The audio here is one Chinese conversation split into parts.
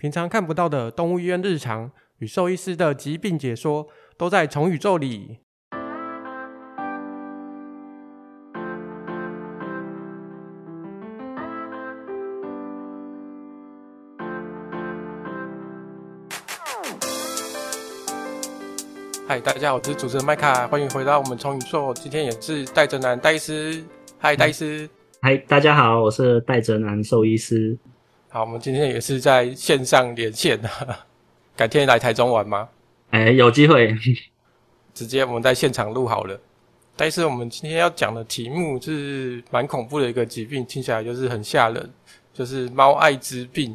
平常看不到的动物医院日常与兽医师的疾病解说，都在宠宇宙里。嗨，大家好，我是主持人麦卡，欢迎回到我们宠宇宙。今天也是戴哲南戴医师。嗨，戴医师。嗨，大家好，我是戴哲南兽医师。好，我们今天也是在线上连线的，改天来台中玩吗？哎、欸，有机会，直接我们在现场录好了。但是我们今天要讲的题目是蛮恐怖的一个疾病，听起来就是很吓人，就是猫艾滋病。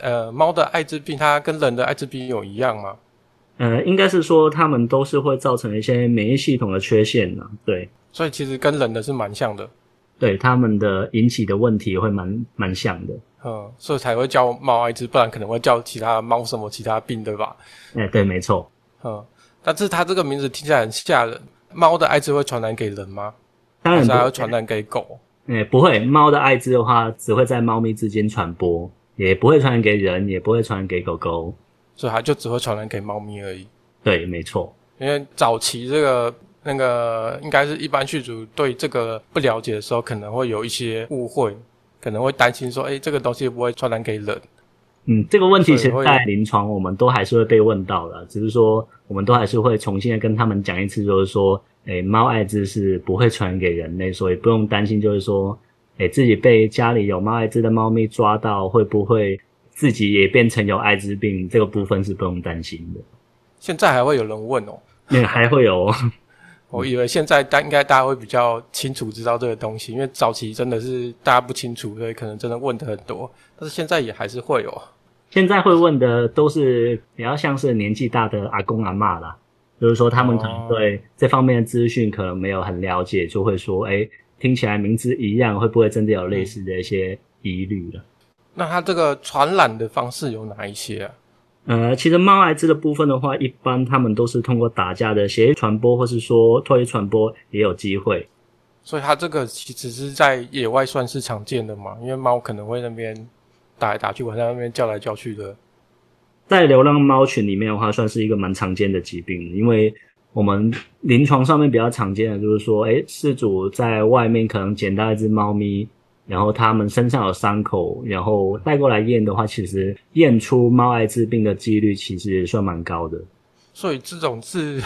呃，猫的艾滋病它跟人的艾滋病有一样吗？呃，应该是说它们都是会造成一些免疫系统的缺陷呢。对，所以其实跟人的是蛮像的。对，它们的引起的问题会蛮蛮像的。嗯，所以才会叫猫艾滋，不然可能会叫其他猫什么其他病，对吧？哎、欸，对，没错。嗯，但是它这个名字听起来很吓人。猫的艾滋会传染给人吗？当然不会，还会传染给狗？哎、欸，不会。猫的艾滋的话，只会在猫咪之间传播，也不会传染给人，也不会传染给狗狗。所以它就只会传染给猫咪而已。对，没错。因为早期这个那个，应该是一般饲主对这个不了解的时候，可能会有一些误会。可能会担心说，哎，这个东西不会传染给人。嗯，这个问题其实在临床我们都还是会被问到的，只是说我们都还是会重新的跟他们讲一次，就是说，哎，猫艾滋是不会传染给人类，所以不用担心，就是说，哎，自己被家里有猫艾滋的猫咪抓到，会不会自己也变成有艾滋病？这个部分是不用担心的。现在还会有人问哦？那 还会有。我以为现在大应该大家会比较清楚知道这个东西，因为早期真的是大家不清楚，所以可能真的问的很多。但是现在也还是会有。现在会问的都是比较像是年纪大的阿公阿嬷啦，就是说他们可能对这方面的资讯可能没有很了解，就会说：“哎，听起来名字一样，会不会真的有类似的一些疑虑了？”那它这个传染的方式有哪一些啊？呃，其实猫艾滋的部分的话，一般他们都是通过打架的血液传播，或是说唾液传播也有机会。所以它这个其实是在野外算是常见的嘛？因为猫可能会那边打来打去，晚上那边叫来叫去的。在流浪猫群里面的话，算是一个蛮常见的疾病。因为我们临床上面比较常见的就是说，诶，饲主在外面可能捡到一只猫咪。然后他们身上有伤口，然后带过来验的话，其实验出猫艾滋病的几率其实也算蛮高的。所以这种是，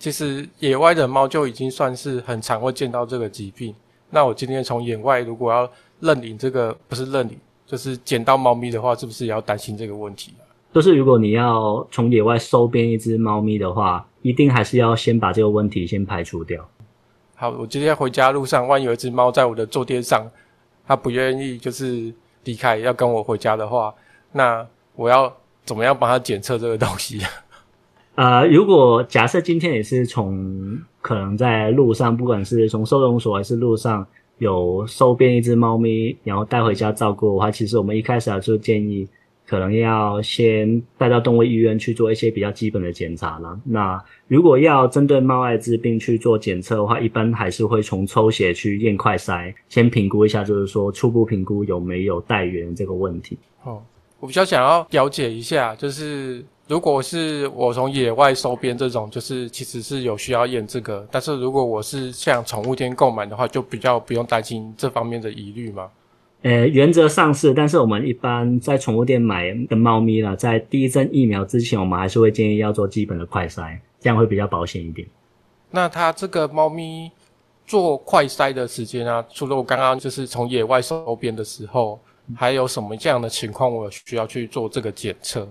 其实野外的猫就已经算是很常会见到这个疾病。那我今天从野外如果要认领这个，不是认领，就是捡到猫咪的话，是不是也要担心这个问题啊？就是如果你要从野外收编一只猫咪的话，一定还是要先把这个问题先排除掉。好，我今天回家路上，万一有一只猫在我的坐垫上。他不愿意就是离开，要跟我回家的话，那我要怎么样帮他检测这个东西？呃，如果假设今天也是从可能在路上，不管是从收容所还是路上有收编一只猫咪，然后带回家照顾的话，其实我们一开始啊就建议。可能要先带到动物医院去做一些比较基本的检查了。那如果要针对猫艾滋病去做检测的话，一般还是会从抽血去验快筛，先评估一下，就是说初步评估有没有带源这个问题。哦，我比较想要了解一下，就是如果是我从野外收编这种，就是其实是有需要验这个，但是如果我是像宠物店购买的话，就比较不用担心这方面的疑虑吗？呃，原则上是，但是我们一般在宠物店买的猫咪啦，在第一针疫苗之前，我们还是会建议要做基本的快筛，这样会比较保险一点。那它这个猫咪做快筛的时间啊，除了我刚刚就是从野外收编的时候，还有什么这样的情况我需要去做这个检测？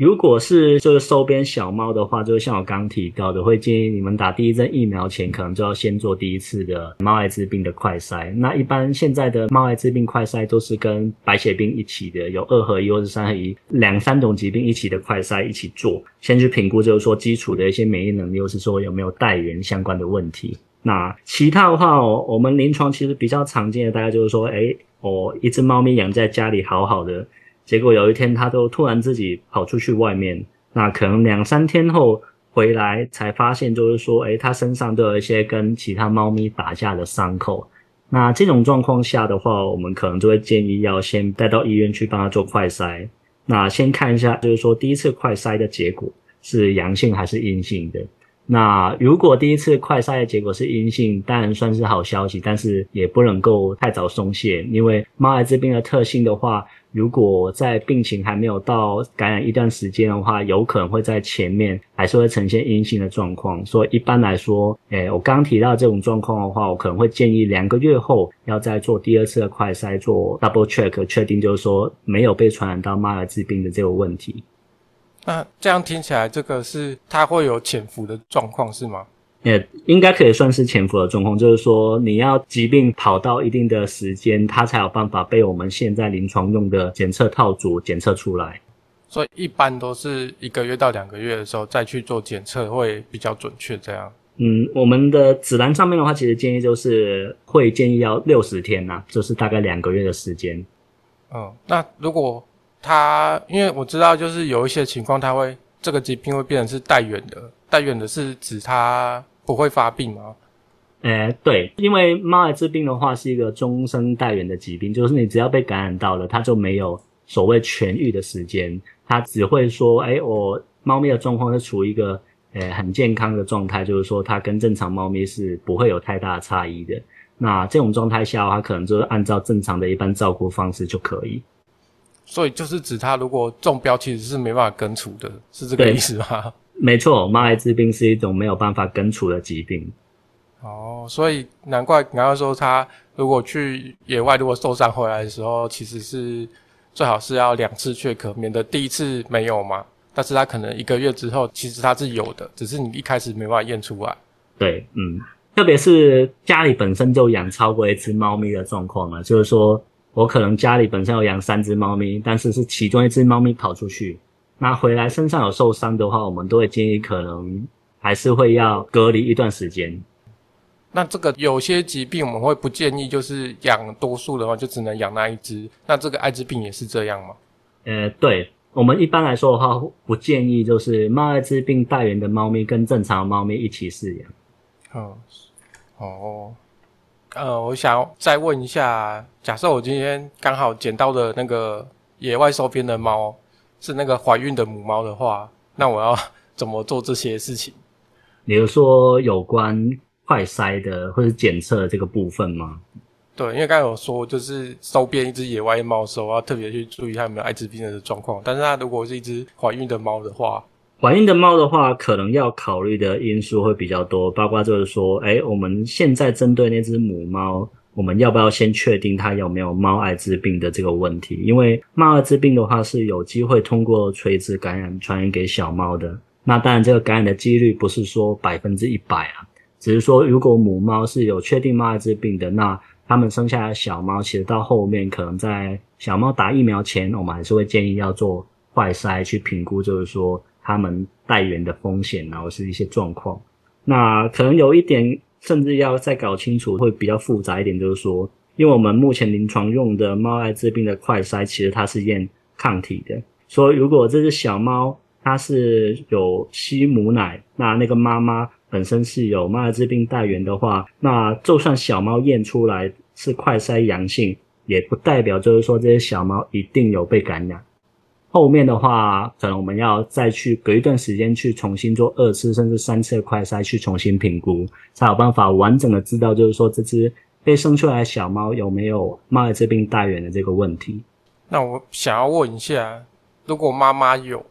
如果是就是收编小猫的话，就是像我刚提到的，会建议你们打第一针疫苗前，可能就要先做第一次的猫艾滋病的快筛。那一般现在的猫艾滋病快筛都是跟白血病一起的，有二合一或者三合一两三种疾病一起的快筛一起做，先去评估就是说基础的一些免疫能力，或是说有没有带源相关的问题。那其他的话哦，我们临床其实比较常见的，大概就是说，诶，哦，一只猫咪养在家里好好的。结果有一天，它都突然自己跑出去外面，那可能两三天后回来才发现，就是说，诶，它身上都有一些跟其他猫咪打架的伤口。那这种状况下的话，我们可能就会建议要先带到医院去帮它做快筛。那先看一下，就是说第一次快筛的结果是阳性还是阴性的。那如果第一次快筛的结果是阴性，当然算是好消息，但是也不能够太早松懈，因为猫艾滋病的特性的话，如果在病情还没有到感染一段时间的话，有可能会在前面还是会呈现阴性的状况。所以一般来说，诶，我刚提到这种状况的话，我可能会建议两个月后要再做第二次的快筛，做 double check，确定就是说没有被传染到猫艾滋病的这个问题。那这样听起来，这个是它会有潜伏的状况是吗？也应该可以算是潜伏的状况，就是说你要疾病跑到一定的时间，它才有办法被我们现在临床用的检测套组检测出来。所以一般都是一个月到两个月的时候再去做检测会比较准确。这样，嗯，我们的指南上面的话，其实建议就是会建议要六十天呐、啊，就是大概两个月的时间。嗯，那如果它，因为我知道，就是有一些情况，它会这个疾病会变成是带原的。带原的是指它不会发病吗？诶，对，因为猫艾滋病的话是一个终身带原的疾病，就是你只要被感染到了，它就没有所谓痊愈的时间，它只会说，诶，我猫咪的状况是处于一个诶很健康的状态，就是说它跟正常猫咪是不会有太大的差异的。那这种状态下的话，可能就是按照正常的一般照顾方式就可以。所以就是指它如果中标，其实是没办法根除的，是这个意思吗？没错，猫艾滋病是一种没有办法根除的疾病。哦，所以难怪你刚刚说它如果去野外如果受伤回来的时候，其实是最好是要两次确可，免得第一次没有嘛。但是它可能一个月之后，其实它是有的，只是你一开始没办法验出来。对，嗯，特别是家里本身就养超过一只猫咪的状况了，就是说。我可能家里本身有养三只猫咪，但是是其中一只猫咪跑出去，那回来身上有受伤的话，我们都会建议可能还是会要隔离一段时间。那这个有些疾病我们会不建议，就是养多数的话就只能养那一只。那这个艾滋病也是这样吗？呃，对，我们一般来说的话，不建议就是猫艾滋病带源的猫咪跟正常的猫咪一起饲养。哦，哦。呃，我想再问一下，假设我今天刚好捡到的那个野外收编的猫是那个怀孕的母猫的话，那我要怎么做这些事情？比如说有关快筛的或者检测的这个部分吗？对，因为刚才有说，就是收编一只野外猫的时候，要特别去注意它有没有艾滋病的状况。但是它如果是一只怀孕的猫的话，怀孕的猫的话，可能要考虑的因素会比较多，包括就是说，哎，我们现在针对那只母猫，我们要不要先确定它有没有猫艾滋病的这个问题？因为猫艾滋病的话是有机会通过垂直感染传染给小猫的。那当然，这个感染的几率不是说百分之一百啊，只是说如果母猫是有确定猫艾滋病的，那它们生下来的小猫，其实到后面可能在小猫打疫苗前，我们还是会建议要做坏筛去评估，就是说。他们带源的风险，然后是一些状况。那可能有一点，甚至要再搞清楚，会比较复杂一点，就是说，因为我们目前临床用的猫艾滋病的快筛，其实它是验抗体的。所以，如果这只小猫它是有吸母奶，那那个妈妈本身是有猫艾滋病带源的话，那就算小猫验出来是快筛阳性，也不代表就是说这些小猫一定有被感染。后面的话，可能我们要再去隔一段时间去重新做二次甚至三次的快筛，去重新评估，才有办法完整的知道，就是说这只被生出来的小猫有没有猫艾滋病带源的这个问题。那我想要问一下，如果妈妈有，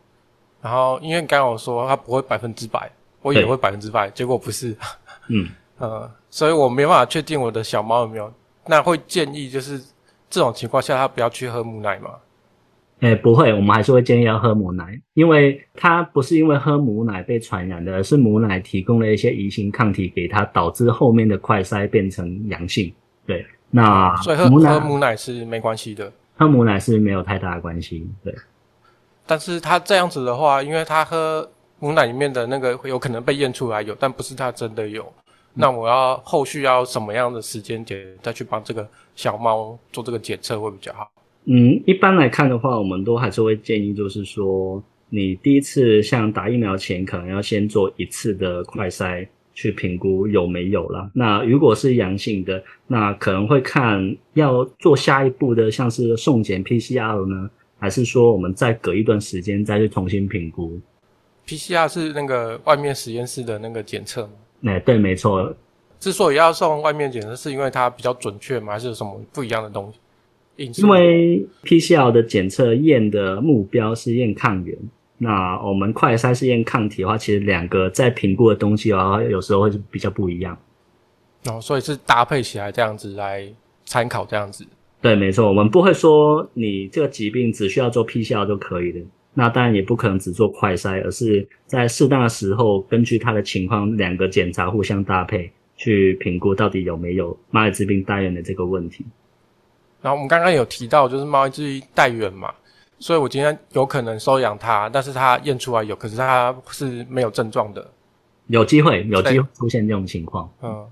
然后因为刚刚我说它不会百分之百，我也会百分之百，结果不是，嗯 呃，所以我没办法确定我的小猫有没有。那会建议就是这种情况下，它不要去喝母奶吗？诶，不会，我们还是会建议要喝母奶，因为它不是因为喝母奶被传染的，而是母奶提供了一些移行抗体给它，导致后面的快筛变成阳性。对，那所以喝母奶喝母奶是没关系的，喝母奶是没有太大的关系。对，但是他这样子的话，因为他喝母奶里面的那个有可能被验出来有，但不是他真的有，嗯、那我要后续要什么样的时间点再去帮这个小猫做这个检测会比较好？嗯，一般来看的话，我们都还是会建议，就是说，你第一次像打疫苗前，可能要先做一次的快筛，去评估有没有啦。那如果是阳性的，那可能会看要做下一步的，像是送检 PCR 呢，还是说我们再隔一段时间再去重新评估？PCR 是那个外面实验室的那个检测吗？哎、欸，对，没错。之所以要送外面检测，是因为它比较准确吗？还是有什么不一样的东西？因为 PCR 的检测验的目标是验抗原，那我们快筛是验抗体的话，其实两个在评估的东西的话，有时候会比较不一样。哦，所以是搭配起来这样子来参考这样子。对，没错，我们不会说你这个疾病只需要做 PCR 就可以了。那当然也不可能只做快筛，而是在适当的时候，根据他的情况，两个检查互相搭配，去评估到底有没有猫艾滋病带源的这个问题。然后我们刚刚有提到，就是猫艾滋病带源嘛，所以我今天有可能收养它，但是它验出来有，可是它是没有症状的，有机会，有机会出现这种情况。嗯，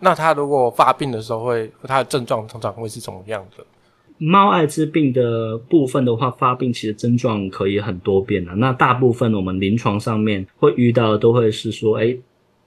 那它如果发病的时候会，它的症状通常会是怎么样的？猫艾滋病的部分的话，发病其实症状可以很多变的。那大部分我们临床上面会遇到的，都会是说，哎，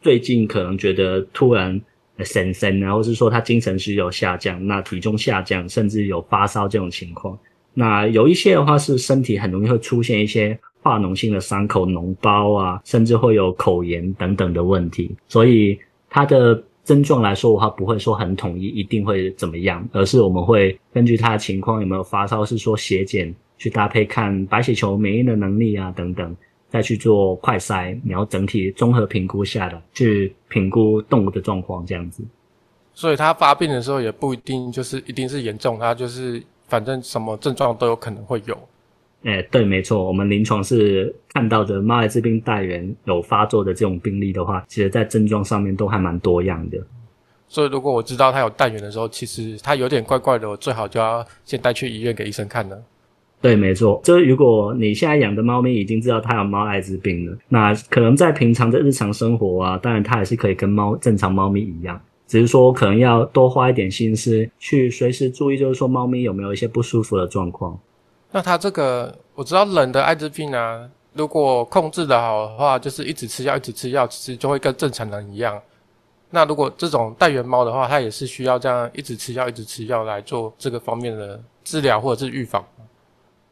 最近可能觉得突然。神神然后是说他精神是有下降，那体重下降，甚至有发烧这种情况。那有一些的话是身体很容易会出现一些化脓性的伤口、脓包啊，甚至会有口炎等等的问题。所以他的症状来说的话，不会说很统一，一定会怎么样，而是我们会根据他的情况有没有发烧，是说血检去搭配看白血球免疫的能力啊等等。再去做快筛，然后整体综合评估下来，去评估动物的状况，这样子。所以它发病的时候也不一定就是一定是严重，它就是反正什么症状都有可能会有。哎、欸，对，没错，我们临床是看到的猫艾滋病带源有发作的这种病例的话，其实在症状上面都还蛮多样的。所以如果我知道它有带源的时候，其实它有点怪怪的，我最好就要先带去医院给医生看了。对，没错。就是如果你现在养的猫咪已经知道它有猫艾滋病了，那可能在平常的日常生活啊，当然它还是可以跟猫正常猫咪一样，只是说可能要多花一点心思去随时注意，就是说猫咪有没有一些不舒服的状况。那它这个我知道，冷的艾滋病啊，如果控制得好的话，就是一直吃药，一直吃药，其实就会跟正常人一样。那如果这种带源猫的话，它也是需要这样一直吃药，一直吃药来做这个方面的治疗或者是预防。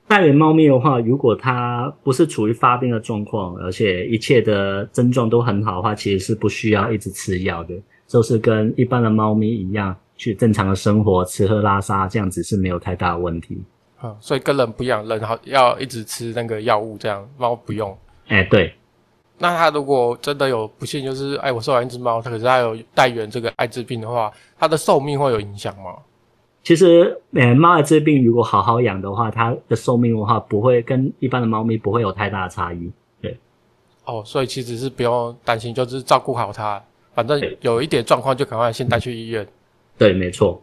带原猫咪的话，如果它不是处于发病的状况，而且一切的症状都很好的话，其实是不需要一直吃药的，就是跟一般的猫咪一样，去正常的生活，吃喝拉撒这样子是没有太大的问题。嗯，所以跟人不一样，人好要一直吃那个药物，这样猫不用。哎、欸，对。那它如果真的有不幸，就是哎，我收养一只猫，它可是它有带源这个艾滋病的话，它的寿命会有影响吗？其实，呃，猫艾滋病如果好好养的话，它的寿命的话不会跟一般的猫咪不会有太大的差异。对，哦，所以其实是不用担心，就是照顾好它，反正有一点状况就赶快先带去医院。对，没错。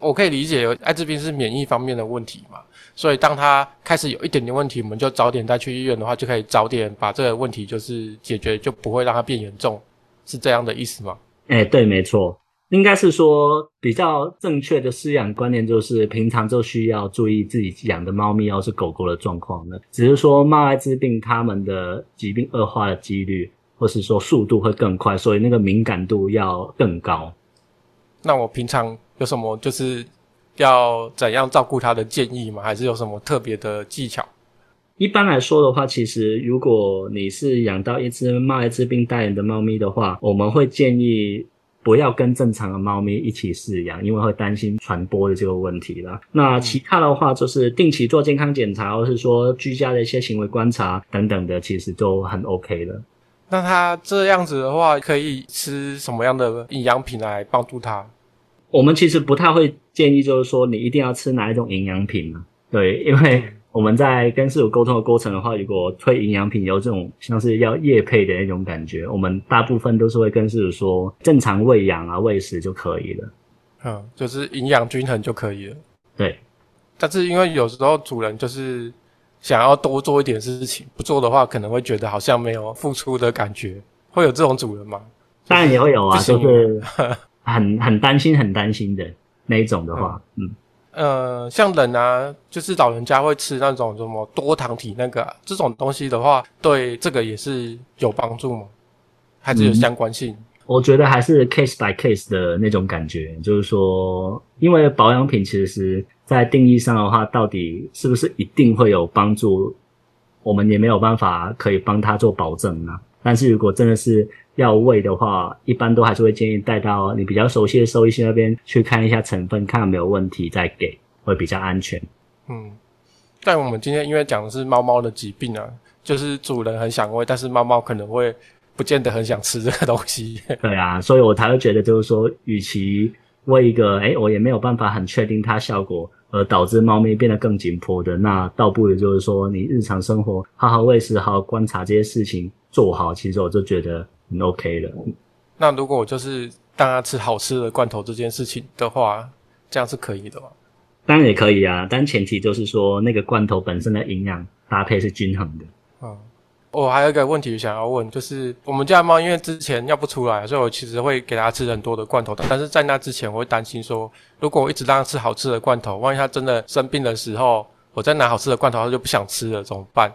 我可以理解，艾滋病是免疫方面的问题嘛，所以当它开始有一点点问题，我们就早点带去医院的话，就可以早点把这个问题就是解决，就不会让它变严重，是这样的意思吗？哎，对，没错。应该是说比较正确的饲养观念，就是平常就需要注意自己养的猫咪，要是狗狗的状况呢。只是说猫艾滋病它们的疾病恶化的几率，或是说速度会更快，所以那个敏感度要更高。那我平常有什么就是要怎样照顾它的建议吗？还是有什么特别的技巧？一般来说的话，其实如果你是养到一只猫艾滋病带原的猫咪的话，我们会建议。不要跟正常的猫咪一起饲养，因为会担心传播的这个问题啦。那其他的话，就是定期做健康检查，或是说居家的一些行为观察等等的，其实都很 OK 的。那它这样子的话，可以吃什么样的营养品来帮助它？我们其实不太会建议，就是说你一定要吃哪一种营养品嘛。对，因为。我们在跟室友沟通的过程的话，如果推营养品有这种像是要夜配的那种感觉，我们大部分都是会跟室友说正常喂养啊、喂食就可以了。嗯，就是营养均衡就可以了。对。但是因为有时候主人就是想要多做一点事情，不做的话可能会觉得好像没有付出的感觉，会有这种主人吗？当然也会有啊，就是很很担心、很担心的那一种的话，嗯。嗯呃，像人啊，就是老人家会吃那种什么多糖体那个、啊、这种东西的话，对这个也是有帮助吗？还是有相关性？嗯，我觉得还是 case by case 的那种感觉，就是说，因为保养品其实在定义上的话，到底是不是一定会有帮助？我们也没有办法可以帮他做保证呢。但是如果真的是要喂的话，一般都还是会建议带到你比较熟悉的兽医师那边去看一下成分，看有没有问题再给，会比较安全。嗯，但我们今天因为讲的是猫猫的疾病啊，就是主人很想喂，但是猫猫可能会不见得很想吃这个东西。对啊，所以我才会觉得就是说，与其喂一个，诶，我也没有办法很确定它效果。而导致猫咪变得更紧迫的，那倒不如就是说，你日常生活好好喂食，好好观察这些事情做好，其实我就觉得很 OK 了。那如果我就是让它吃好吃的罐头这件事情的话，这样是可以的吗？当然也可以啊，但前提就是说那个罐头本身的营养搭配是均衡的。嗯。我还有一个问题想要问，就是我们家猫因为之前尿不出来，所以我其实会给它吃很多的罐头的。但是在那之前，我会担心说，如果我一直让它吃好吃的罐头，万一它真的生病的时候，我再拿好吃的罐头，它就不想吃了，怎么办？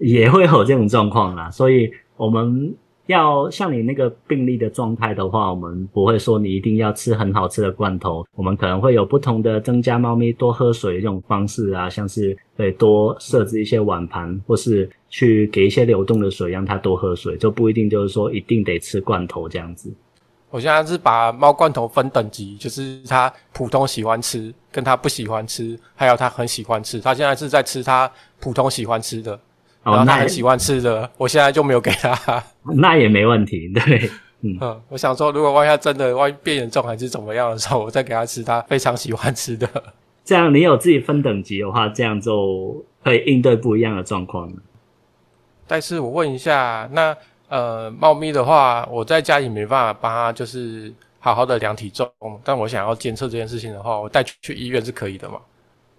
也会有这种状况啦，所以我们。要像你那个病例的状态的话，我们不会说你一定要吃很好吃的罐头，我们可能会有不同的增加猫咪多喝水的这种方式啊，像是对多设置一些碗盘，或是去给一些流动的水让它多喝水，就不一定就是说一定得吃罐头这样子。我现在是把猫罐头分等级，就是它普通喜欢吃，跟它不喜欢吃，还有它很喜欢吃。它现在是在吃它普通喜欢吃的。然后他很喜欢吃的，我现在就没有给他。那也没问题，对，嗯，嗯，我想说，如果万一他真的万一变严重还是怎么样的时候，我再给他吃他非常喜欢吃的。这样你有自己分等级的话，这样就可以应对不一样的状况了。但是我问一下，那呃，猫咪的话，我在家里没办法帮它，就是好好的量体重，但我想要监测这件事情的话，我带去医院是可以的吗？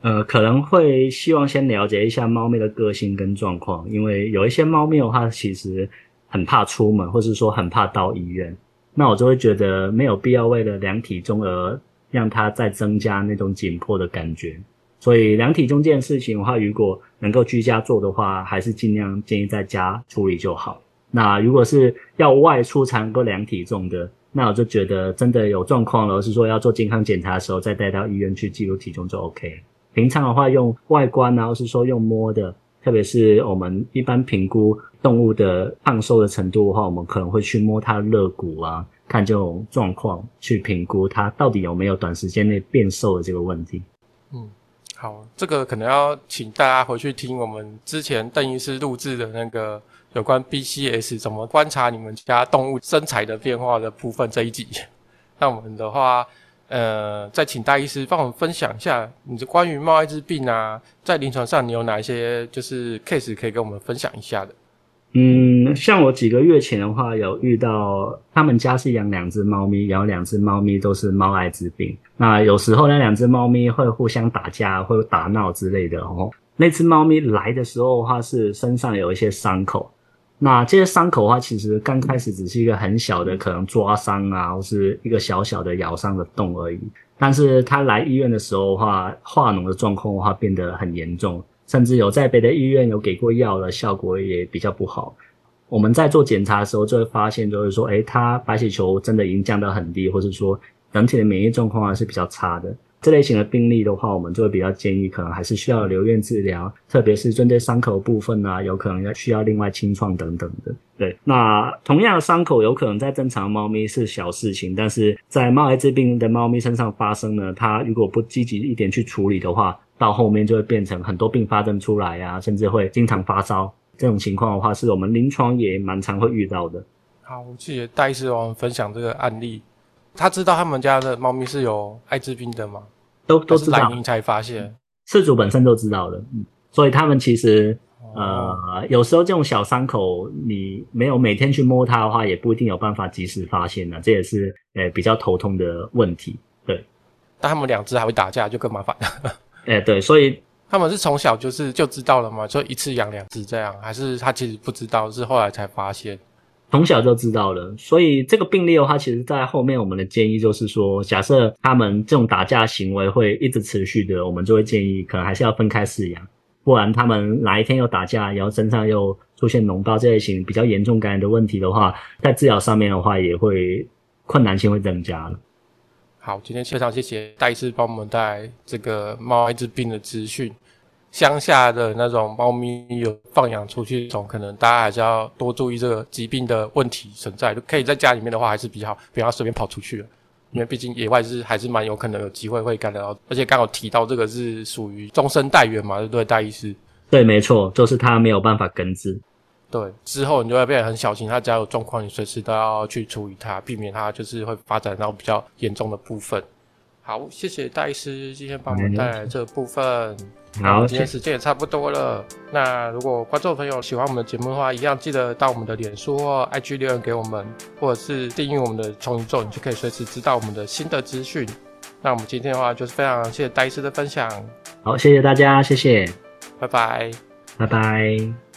呃，可能会希望先了解一下猫咪的个性跟状况，因为有一些猫咪的话，其实很怕出门，或是说很怕到医院，那我就会觉得没有必要为了量体重而让它再增加那种紧迫的感觉。所以量体重这件事情的话，如果能够居家做的话，还是尽量建议在家处理就好。那如果是要外出才能够量体重的，那我就觉得真的有状况了，是说要做健康检查的时候再带到医院去记录体重就 OK。平常的话，用外观啊，或是说用摸的，特别是我们一般评估动物的胖瘦的程度的话，我们可能会去摸它的肋骨啊，看这种状况，去评估它到底有没有短时间内变瘦的这个问题。嗯，好，这个可能要请大家回去听我们之前邓医师录制的那个有关 BCS 怎么观察你们家动物身材的变化的部分这一集。那我们的话。呃，再请大医师帮我们分享一下，你的关于猫艾滋病啊，在临床上你有哪一些就是 case 可以跟我们分享一下的？嗯，像我几个月前的话，有遇到他们家是养两只猫咪，然后两只猫咪都是猫艾滋病。那有时候那两只猫咪会互相打架，会打闹之类的哦。那只猫咪来的时候的话，是身上有一些伤口。那这些伤口的话，其实刚开始只是一个很小的，可能抓伤啊，或是一个小小的咬伤的洞而已。但是他来医院的时候话，化脓的状况的话变得很严重，甚至有在别的医院有给过药了，效果也比较不好。我们在做检查的时候就会发现，就是说，诶，他白血球真的已经降到很低，或是说整体的免疫状况还是比较差的。这类型的病例的话，我们就会比较建议，可能还是需要留院治疗，特别是针对伤口部分啊，有可能要需要另外清创等等的。对，那同样的伤口有可能在正常猫咪是小事情，但是在猫艾滋病的猫咪身上发生呢，它如果不积极一点去处理的话，到后面就会变成很多并发症出来啊，甚至会经常发烧。这种情况的话，是我们临床也蛮常会遇到的。好，谢谢戴医师我们分享这个案例。他知道他们家的猫咪是有艾滋病的吗？都都知道，才发现，饲主本身都知道的，嗯，所以他们其实，呃，有时候这种小伤口，你没有每天去摸它的话，也不一定有办法及时发现呢，这也是呃比较头痛的问题，对。但他们两只还会打架，就更麻烦了。哎，对，所以 他们是从小就是就知道了嘛？就一次养两只这样，还是他其实不知道，是后来才发现？从小就知道了，所以这个病例的话，其实在后面我们的建议就是说，假设他们这种打架行为会一直持续的，我们就会建议可能还是要分开饲养，不然他们哪一天又打架，然后身上又出现脓包这类型比较严重感染的问题的话，在治疗上面的话也会困难性会增加了。好，今天非常谢谢戴医师帮我们带来这个猫艾滋病的资讯。乡下的那种猫咪有放养出去，种可能大家还是要多注意这个疾病的问题存在。可以在家里面的话，还是比较好，不要随便跑出去了，因为毕竟野外是还是蛮有可能有机会会感染到。而且刚好提到这个是属于终身带源嘛，对不对，戴医师？对，没错，就是它没有办法根治。对，之后你就会变得很小心，它只要有状况，你随时都要去处理它，避免它就是会发展到比较严重的部分。好，谢谢戴医师今天帮我们带来这个部分。好，今天时间也差不多了。那如果观众朋友喜欢我们的节目的话，一样记得到我们的脸书或 IG 留言给我们，或者是订阅我们的重宇宙，你就可以随时知道我们的新的资讯。那我们今天的话就是非常谢谢戴医师的分享。好，谢谢大家，谢谢，拜拜，拜拜。